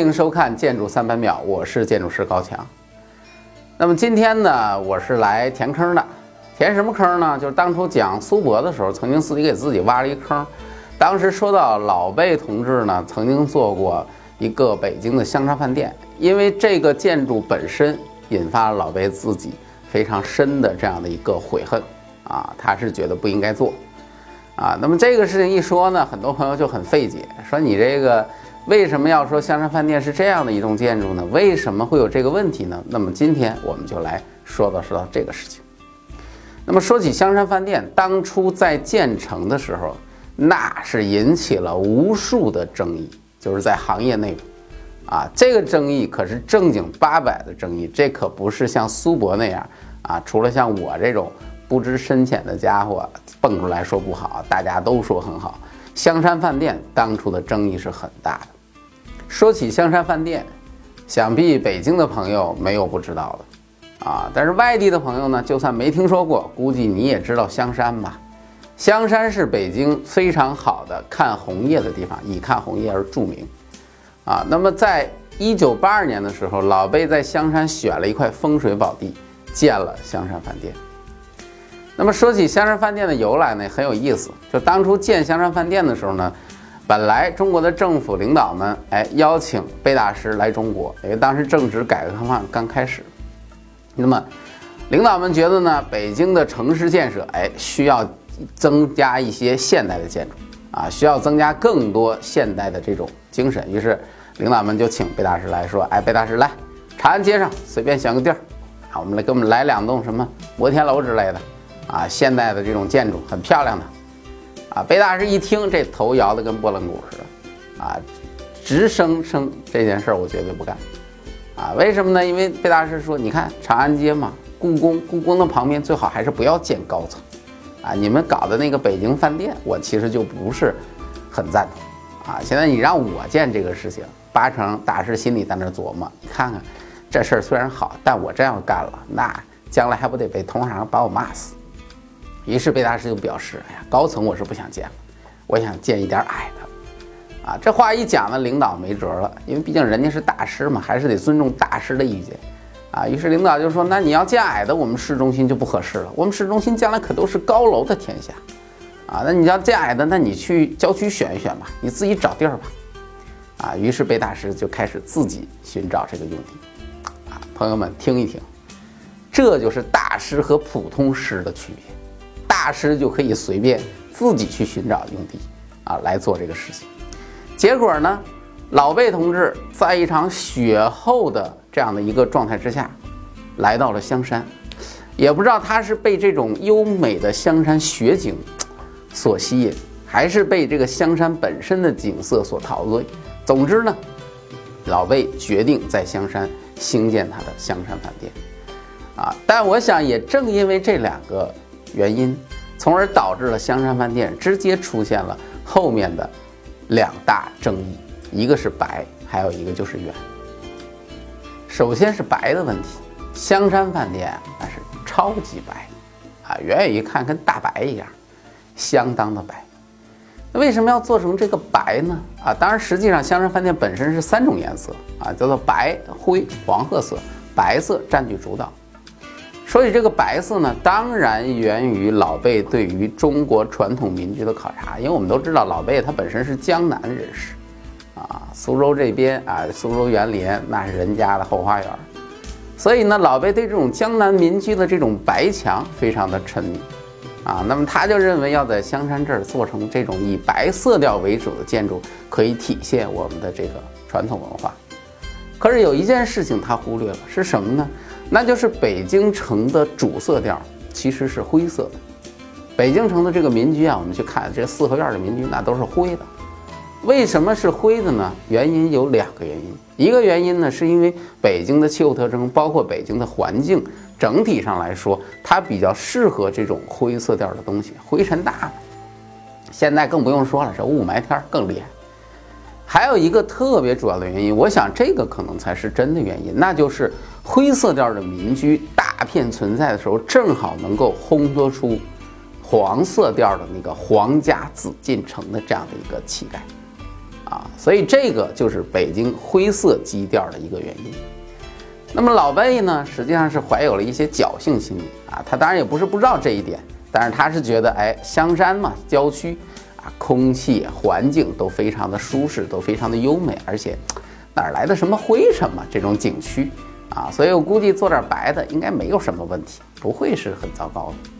欢迎收看《建筑三百秒》，我是建筑师高强。那么今天呢，我是来填坑的。填什么坑呢？就是当初讲苏博的时候，曾经自己给自己挖了一坑。当时说到老贝同志呢，曾经做过一个北京的香山饭店，因为这个建筑本身引发了老贝自己非常深的这样的一个悔恨啊，他是觉得不应该做啊。那么这个事情一说呢，很多朋友就很费解，说你这个为什么要说香山饭店是这样的一栋建筑呢？为什么会有这个问题呢？那么今天我们就来说到说到这个事情。那么说起香山饭店，当初在建成的时候，那是引起了无数的争议，就是在行业内，啊，这个争议可是正经八百的争议，这可不是像苏博那样啊，除了像我这种不知深浅的家伙蹦出来说不好，大家都说很好。香山饭店当初的争议是很大的。说起香山饭店，想必北京的朋友没有不知道的。啊，但是外地的朋友呢，就算没听说过，估计你也知道香山吧？香山是北京非常好的看红叶的地方，以看红叶而著名。啊，那么在一九八二年的时候，老贝在香山选了一块风水宝地，建了香山饭店。那么说起香山饭店的由来呢，很有意思。就当初建香山饭店的时候呢，本来中国的政府领导们哎邀请贝大师来中国，因为当时正值改革开放刚开始。那么，领导们觉得呢，北京的城市建设，哎，需要增加一些现代的建筑啊，需要增加更多现代的这种精神。于是，领导们就请贝大师来说，哎，贝大师来，长安街上随便选个地儿，啊，我们来给我们来两栋什么摩天楼之类的，啊，现代的这种建筑很漂亮的，啊，贝大师一听，这头摇得跟拨浪鼓似的，啊，直声称这件事儿我绝对不干。啊，为什么呢？因为贝大师说，你看长安街嘛，故宫，故宫的旁边最好还是不要建高层，啊，你们搞的那个北京饭店，我其实就不是很赞同，啊，现在你让我建这个事情，八成大师心里在那琢磨，你看看这事儿虽然好，但我真要干了，那将来还不得被同行把我骂死？于是贝大师就表示，哎呀，高层我是不想建了，我想建一点矮的。啊，这话一讲呢，领导没辙了，因为毕竟人家是大师嘛，还是得尊重大师的意见。啊，于是领导就说：“那你要建矮的，我们市中心就不合适了。我们市中心将来可都是高楼的天下。啊，那你要建矮的，那你去郊区选一选吧，你自己找地儿吧。”啊，于是贝大师就开始自己寻找这个用地。啊，朋友们听一听，这就是大师和普通师的区别。大师就可以随便自己去寻找用地，啊，来做这个事情。结果呢，老贝同志在一场雪后的这样的一个状态之下，来到了香山，也不知道他是被这种优美的香山雪景所吸引，还是被这个香山本身的景色所陶醉。总之呢，老贝决定在香山兴建他的香山饭店。啊，但我想也正因为这两个原因，从而导致了香山饭店直接出现了后面的。两大争议，一个是白，还有一个就是圆。首先是白的问题，香山饭店那是超级白，啊，远远一看跟大白一样，相当的白。那为什么要做成这个白呢？啊，当然实际上香山饭店本身是三种颜色啊，叫做白、灰、黄褐色，白色占据主导。所以这个白色呢，当然源于老贝对于中国传统民居的考察，因为我们都知道老贝他本身是江南人士，啊，苏州这边啊，苏州园林那是人家的后花园，所以呢，老贝对这种江南民居的这种白墙非常的沉迷，啊，那么他就认为要在香山这儿做成这种以白色调为主的建筑，可以体现我们的这个传统文化。可是有一件事情他忽略了，是什么呢？那就是北京城的主色调其实是灰色的。北京城的这个民居啊，我们去看这四合院的民居，那都是灰的。为什么是灰的呢？原因有两个原因。一个原因呢，是因为北京的气候特征，包括北京的环境，整体上来说，它比较适合这种灰色调的东西，灰尘大。现在更不用说了，这雾霾天更厉害。还有一个特别主要的原因，我想这个可能才是真的原因，那就是灰色调的民居大片存在的时候，正好能够烘托出黄色调的那个皇家紫禁城的这样的一个气概，啊，所以这个就是北京灰色基调的一个原因。那么老魏呢，实际上是怀有了一些侥幸心理啊，他当然也不是不知道这一点，但是他是觉得，哎，香山嘛，郊区啊，空气环境都非常的舒适，都非常的优美，而且哪来的什么灰尘嘛，这种景区啊，所以我估计做点白的应该没有什么问题，不会是很糟糕的。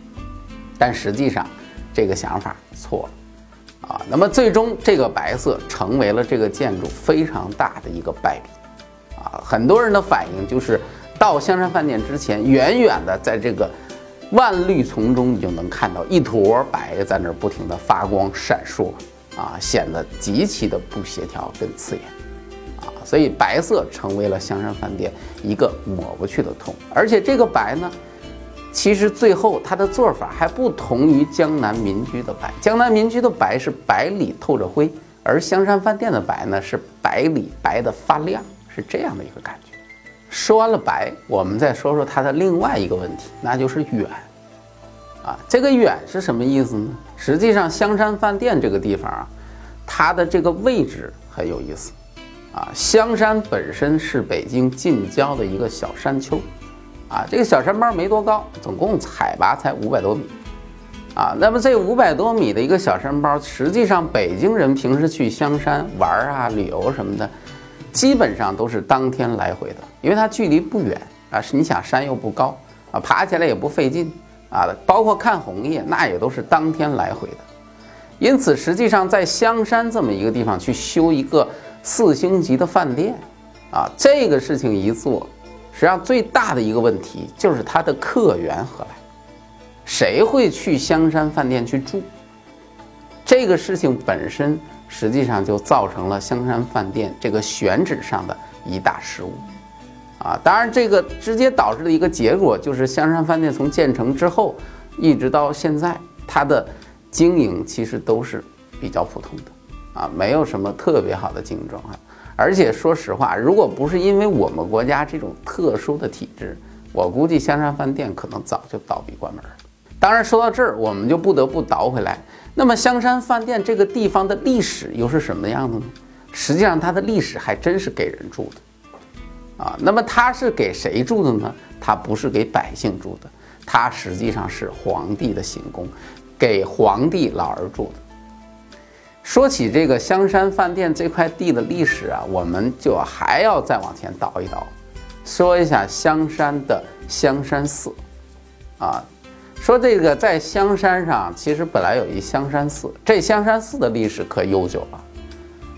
但实际上，这个想法错了。啊，那么最终这个白色成为了这个建筑非常大的一个败笔，啊，很多人的反应就是到香山饭店之前，远远的在这个万绿丛中，你就能看到一坨白在那儿不停的发光闪烁，啊，显得极其的不协调跟刺眼，啊，所以白色成为了香山饭店一个抹不去的痛，而且这个白呢。其实最后它的做法还不同于江南民居的白，江南民居的白是白里透着灰，而香山饭店的白呢是白里白的发亮，是这样的一个感觉。说完了白，我们再说说它的另外一个问题，那就是远。啊，这个远是什么意思呢？实际上香山饭店这个地方啊，它的这个位置很有意思。啊，香山本身是北京近郊的一个小山丘。啊，这个小山包没多高，总共海拔才五百多米，啊，那么这五百多米的一个小山包，实际上北京人平时去香山玩啊、旅游什么的，基本上都是当天来回的，因为它距离不远啊，是你想山又不高啊，爬起来也不费劲啊，包括看红叶那也都是当天来回的，因此实际上在香山这么一个地方去修一个四星级的饭店，啊，这个事情一做。实际上最大的一个问题就是它的客源何来？谁会去香山饭店去住？这个事情本身实际上就造成了香山饭店这个选址上的一大失误，啊，当然这个直接导致的一个结果就是香山饭店从建成之后一直到现在，它的经营其实都是比较普通的，啊，没有什么特别好的经营状况。而且说实话，如果不是因为我们国家这种特殊的体制，我估计香山饭店可能早就倒闭关门了。当然，说到这儿，我们就不得不倒回来。那么，香山饭店这个地方的历史又是什么样的呢？实际上，它的历史还真是给人住的啊。那么，它是给谁住的呢？它不是给百姓住的，它实际上是皇帝的行宫，给皇帝老儿住的。说起这个香山饭店这块地的历史啊，我们就还要再往前倒一倒，说一下香山的香山寺，啊，说这个在香山上其实本来有一香山寺，这香山寺的历史可悠久了，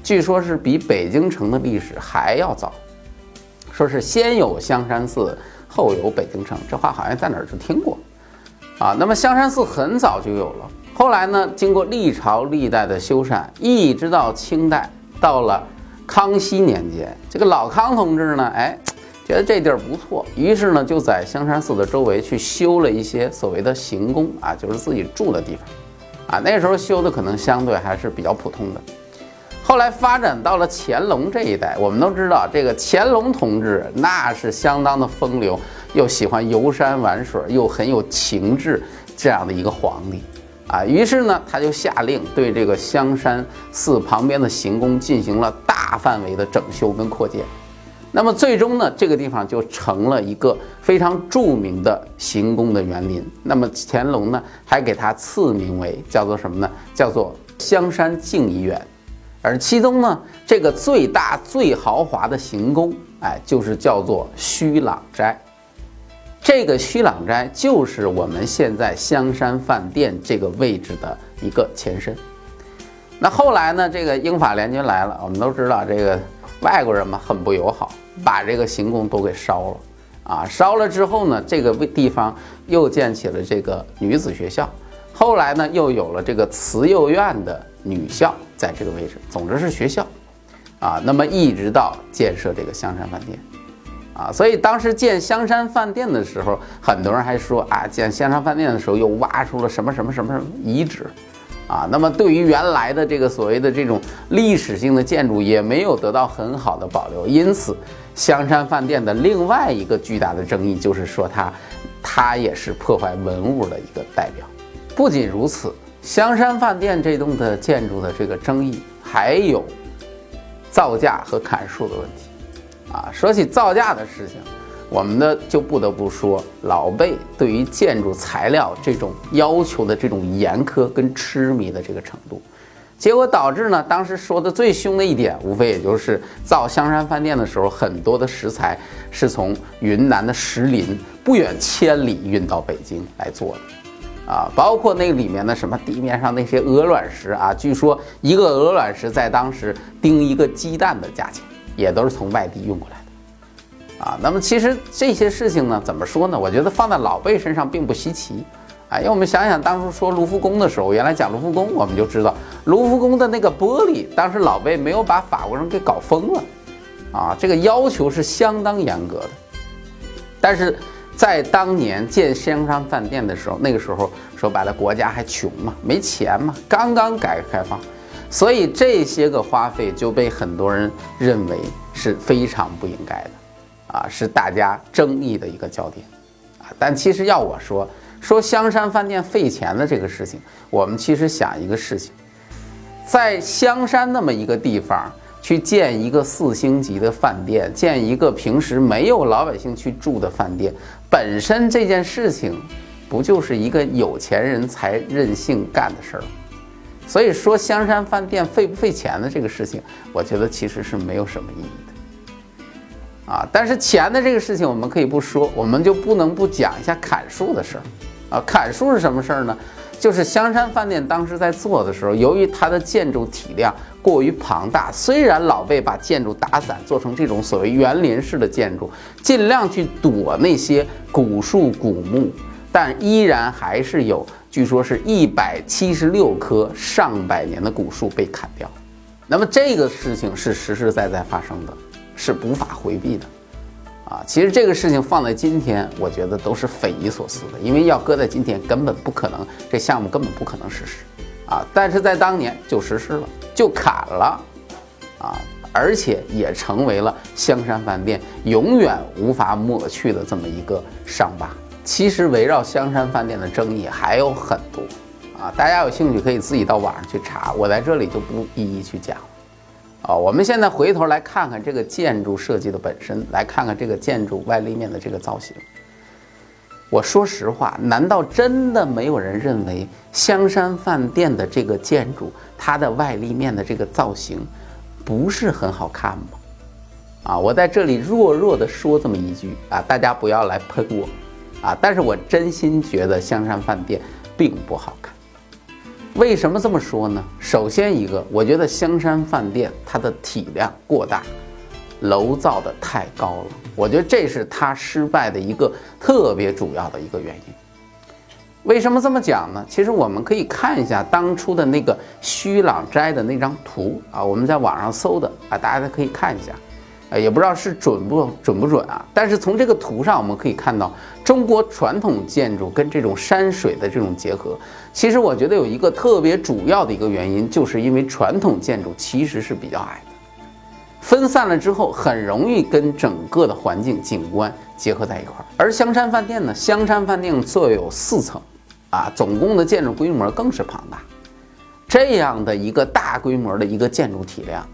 据说是比北京城的历史还要早，说是先有香山寺，后有北京城，这话好像在哪儿就听过，啊，那么香山寺很早就有了。后来呢，经过历朝历代的修缮，一直到清代，到了康熙年间，这个老康同志呢，哎，觉得这地儿不错，于是呢，就在香山寺的周围去修了一些所谓的行宫啊，就是自己住的地方，啊，那时候修的可能相对还是比较普通的。后来发展到了乾隆这一代，我们都知道，这个乾隆同志那是相当的风流，又喜欢游山玩水，又很有情致，这样的一个皇帝。啊，于是呢，他就下令对这个香山寺旁边的行宫进行了大范围的整修跟扩建。那么最终呢，这个地方就成了一个非常著名的行宫的园林。那么乾隆呢，还给它赐名为叫做什么呢？叫做香山静怡园。而其中呢，这个最大最豪华的行宫，哎，就是叫做虚朗斋。这个虚朗斋就是我们现在香山饭店这个位置的一个前身。那后来呢，这个英法联军来了，我们都知道这个外国人嘛很不友好，把这个行宫都给烧了。啊，烧了之后呢，这个地方又建起了这个女子学校。后来呢，又有了这个慈幼院的女校在这个位置。总之是学校。啊，那么一直到建设这个香山饭店。啊，所以当时建香山饭店的时候，很多人还说啊，建香山饭店的时候又挖出了什么什么什么什么遗址，啊，那么对于原来的这个所谓的这种历史性的建筑也没有得到很好的保留，因此香山饭店的另外一个巨大的争议就是说它，它也是破坏文物的一个代表。不仅如此，香山饭店这栋的建筑的这个争议还有造价和砍树的问题。啊，说起造价的事情，我们呢就不得不说老辈对于建筑材料这种要求的这种严苛跟痴迷的这个程度，结果导致呢，当时说的最凶的一点，无非也就是造香山饭店的时候，很多的石材是从云南的石林不远千里运到北京来做的，啊，包括那里面的什么地面上那些鹅卵石啊，据说一个鹅卵石在当时钉一个鸡蛋的价钱。也都是从外地运过来，啊，那么其实这些事情呢，怎么说呢？我觉得放在老辈身上并不稀奇，啊，因为我们想想当初说卢浮宫的时候，原来讲卢浮宫，我们就知道卢浮宫的那个玻璃，当时老辈没有把法国人给搞疯了，啊，这个要求是相当严格的。但是在当年建香山饭店的时候，那个时候说白了，国家还穷嘛，没钱嘛，刚刚改革开放。所以这些个花费就被很多人认为是非常不应该的，啊，是大家争议的一个焦点，啊，但其实要我说说香山饭店费钱的这个事情，我们其实想一个事情，在香山那么一个地方去建一个四星级的饭店，建一个平时没有老百姓去住的饭店，本身这件事情不就是一个有钱人才任性干的事儿？所以说香山饭店费不费钱的这个事情，我觉得其实是没有什么意义，啊，但是钱的这个事情我们可以不说，我们就不能不讲一下砍树的事儿，啊，砍树是什么事儿呢？就是香山饭店当时在做的时候，由于它的建筑体量过于庞大，虽然老贝把建筑打散做成这种所谓园林式的建筑，尽量去躲那些古树古木，但依然还是有。据说是一百七十六棵上百年的古树被砍掉，那么这个事情是实实在在发生的，是无法回避的，啊，其实这个事情放在今天，我觉得都是匪夷所思的，因为要搁在今天根本不可能，这项目根本不可能实施，啊，但是在当年就实施了，就砍了，啊，而且也成为了香山饭店永远无法抹去的这么一个伤疤。其实围绕香山饭店的争议还有很多啊，大家有兴趣可以自己到网上去查，我在这里就不一一去讲了。啊，我们现在回头来看看这个建筑设计的本身，来看看这个建筑外立面的这个造型。我说实话，难道真的没有人认为香山饭店的这个建筑它的外立面的这个造型不是很好看吗？啊，我在这里弱弱的说这么一句啊，大家不要来喷我。啊！但是我真心觉得香山饭店并不好看。为什么这么说呢？首先一个，我觉得香山饭店它的体量过大，楼造的太高了。我觉得这是它失败的一个特别主要的一个原因。为什么这么讲呢？其实我们可以看一下当初的那个虚朗斋的那张图啊，我们在网上搜的啊，大家可以看一下。也不知道是准不准不准啊，但是从这个图上我们可以看到，中国传统建筑跟这种山水的这种结合，其实我觉得有一个特别主要的一个原因，就是因为传统建筑其实是比较矮的，分散了之后很容易跟整个的环境景观结合在一块儿。而香山饭店呢，香山饭店坐有四层，啊，总共的建筑规模更是庞大，这样的一个大规模的一个建筑体量。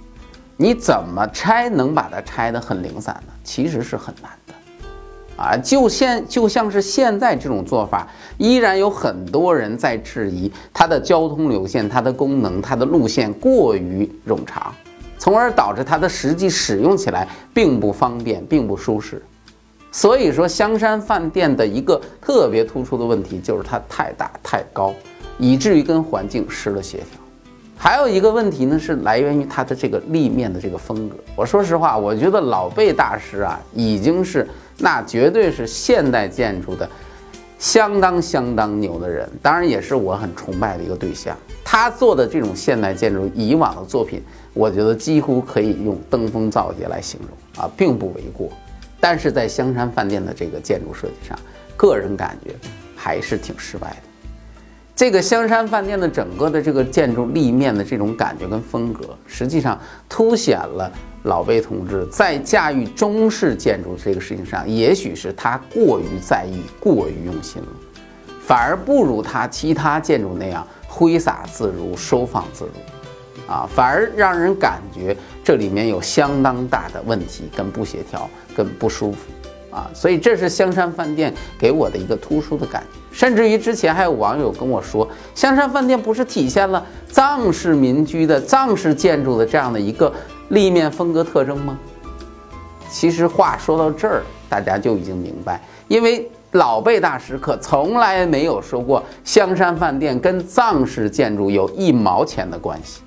你怎么拆能把它拆得很零散呢？其实是很难的，啊，就现就像是现在这种做法，依然有很多人在质疑它的交通流线、它的功能、它的路线过于冗长，从而导致它的实际使用起来并不方便、并不舒适。所以说，香山饭店的一个特别突出的问题就是它太大太高，以至于跟环境失了协调。还有一个问题呢，是来源于它的这个立面的这个风格。我说实话，我觉得老贝大师啊，已经是那绝对是现代建筑的相当相当牛的人，当然也是我很崇拜的一个对象。他做的这种现代建筑，以往的作品，我觉得几乎可以用登峰造极来形容啊，并不为过。但是在香山饭店的这个建筑设计上，个人感觉还是挺失败的。这个香山饭店的整个的这个建筑立面的这种感觉跟风格，实际上凸显了老贝同志在驾驭中式建筑这个事情上，也许是他过于在意、过于用心了，反而不如他其他建筑那样挥洒自如、收放自如。啊，反而让人感觉这里面有相当大的问题跟不协调跟不舒服啊，所以这是香山饭店给我的一个突出的感觉。甚至于之前还有网友跟我说，香山饭店不是体现了藏式民居的藏式建筑的这样的一个立面风格特征吗？其实话说到这儿，大家就已经明白，因为老贝大师可从来没有说过香山饭店跟藏式建筑有一毛钱的关系，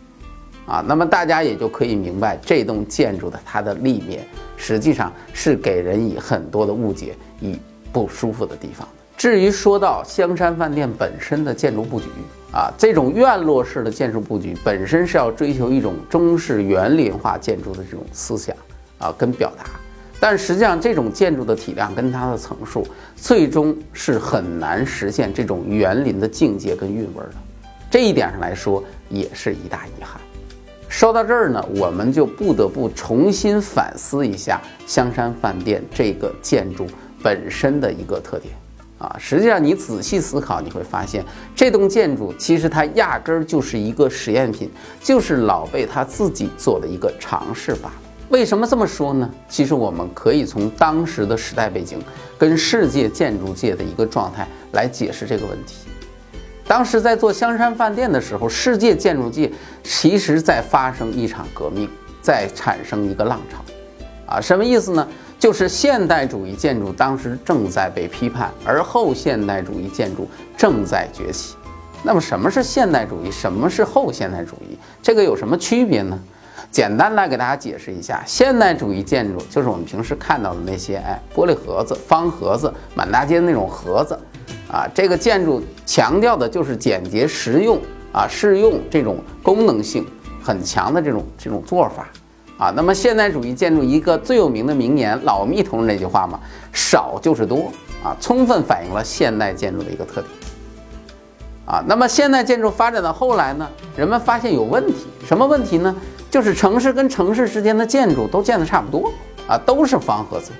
啊，那么大家也就可以明白这栋建筑的它的立面实际上是给人以很多的误解与不舒服的地方。至于说到香山饭店本身的建筑布局啊，这种院落式的建筑布局本身是要追求一种中式园林化建筑的这种思想啊跟表达，但实际上这种建筑的体量跟它的层数，最终是很难实现这种园林的境界跟韵味的。这一点上来说，也是一大遗憾。说到这儿呢，我们就不得不重新反思一下香山饭店这个建筑本身的一个特点。啊，实际上你仔细思考，你会发现这栋建筑其实它压根儿就是一个实验品，就是老贝他自己做的一个尝试罢了。为什么这么说呢？其实我们可以从当时的时代背景跟世界建筑界的一个状态来解释这个问题。当时在做香山饭店的时候，世界建筑界其实在发生一场革命，在产生一个浪潮。啊，什么意思呢？就是现代主义建筑当时正在被批判，而后现代主义建筑正在崛起。那么什么是现代主义？什么是后现代主义？这个有什么区别呢？简单来给大家解释一下，现代主义建筑就是我们平时看到的那些，哎，玻璃盒子、方盒子、满大街的那种盒子，啊，这个建筑强调的就是简洁实用啊，适用这种功能性很强的这种这种做法。啊，那么现代主义建筑一个最有名的名言，老密同志那句话嘛，少就是多啊，充分反映了现代建筑的一个特点。啊，那么现代建筑发展到后来呢，人们发现有问题，什么问题呢？就是城市跟城市之间的建筑都建得差不多啊，都是方盒子。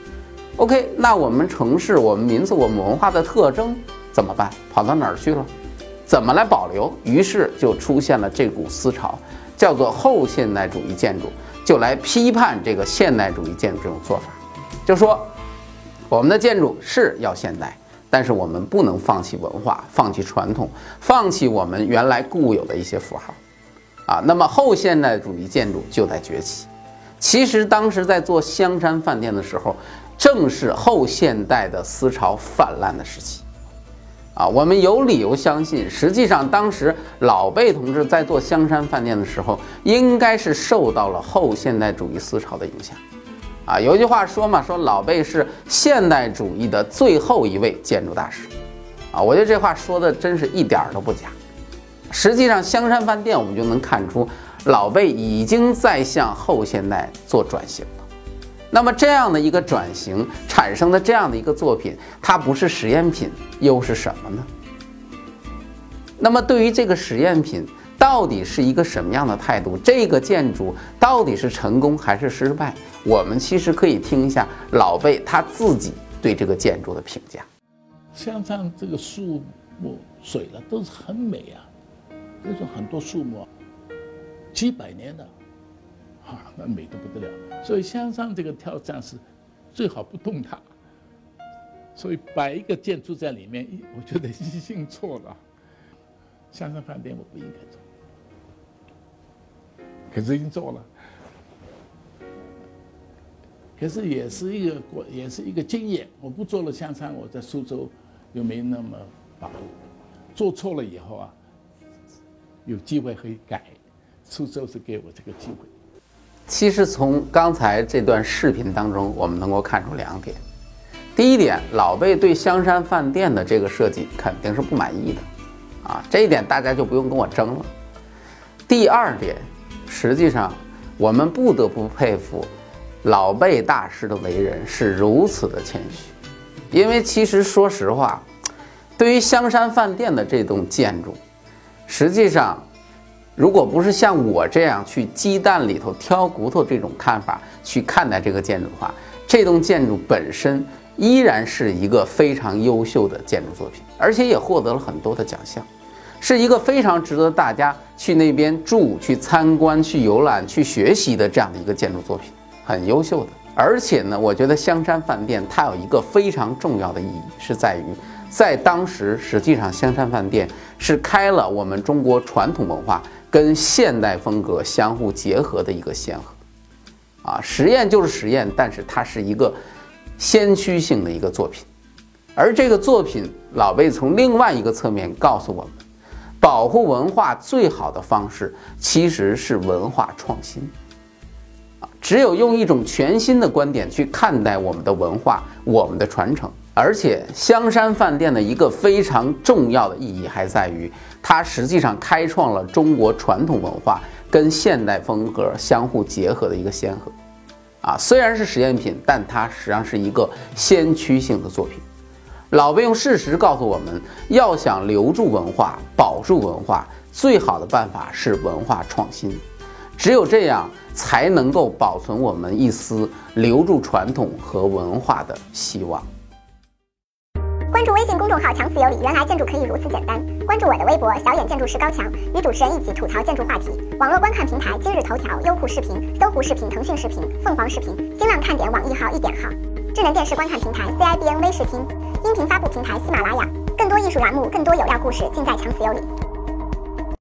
OK，那我们城市、我们民族、我们文化的特征怎么办？跑到哪儿去了？怎么来保留？于是就出现了这股思潮，叫做后现代主义建筑。就来批判这个现代主义建筑这种做法，就说我们的建筑是要现代，但是我们不能放弃文化、放弃传统、放弃我们原来固有的一些符号，啊，那么后现代主义建筑就在崛起。其实当时在做香山饭店的时候，正是后现代的思潮泛滥的时期。啊，我们有理由相信，实际上当时老贝同志在做香山饭店的时候，应该是受到了后现代主义思潮的影响。啊，有句话说嘛，说老贝是现代主义的最后一位建筑大师。啊，我觉得这话说的真是一点儿都不假。实际上，香山饭店我们就能看出，老贝已经在向后现代做转型。那么这样的一个转型产生的这样的一个作品，它不是实验品又是什么呢？那么对于这个实验品，到底是一个什么样的态度？这个建筑到底是成功还是失败？我们其实可以听一下老贝他自己对这个建筑的评价。像像这个树木、水了，都是很美啊，那种很多树木，几百年的。啊，那美得不得了，所以香山这个挑战是最好不动它。所以摆一个建筑在里面，我觉得一定错了。香山饭店我不应该做，可是已经做了。可是也是一个过，也是一个经验。我不做了香山，我在苏州又没那么把握。做错了以后啊，有机会可以改。苏州是给我这个机会。其实从刚才这段视频当中，我们能够看出两点。第一点，老贝对香山饭店的这个设计肯定是不满意的，啊，这一点大家就不用跟我争了。第二点，实际上我们不得不佩服老贝大师的为人是如此的谦虚，因为其实说实话，对于香山饭店的这栋建筑，实际上。如果不是像我这样去鸡蛋里头挑骨头这种看法去看待这个建筑的话，这栋建筑本身依然是一个非常优秀的建筑作品，而且也获得了很多的奖项。是一个非常值得大家去那边住、去参观、去游览、去学习的这样的一个建筑作品，很优秀的。而且呢，我觉得香山饭店它有一个非常重要的意义，是在于在当时，实际上香山饭店是开了我们中国传统文化跟现代风格相互结合的一个先河。啊，实验就是实验，但是它是一个先驱性的一个作品。而这个作品，老魏从另外一个侧面告诉我们，保护文化最好的方式其实是文化创新。啊，只有用一种全新的观点去看待我们的文化、我们的传承。而且香山饭店的一个非常重要的意义还在于，它实际上开创了中国传统文化跟现代风格相互结合的一个先河。啊，虽然是实验品，但它实际上是一个先驱性的作品。老魏用事实告诉我们，要想留住文化、保住文化，最好的办法是文化创新。只有这样，才能够保存我们一丝留住传统和文化的希望。关注微信公众号“强词有理”，原来建筑可以如此简单。关注我的微博“小眼建筑师高强”，与主持人一起吐槽建筑话题。网络观看平台：今日头条、优酷视频、搜狐视频、腾讯视频、凤凰视频、新浪看点、网易号、一点号。智能电视观看平台：CIBN 微视听。音频发布平台：喜马拉雅。更多艺术栏目，更多有料故事，尽在强词有理。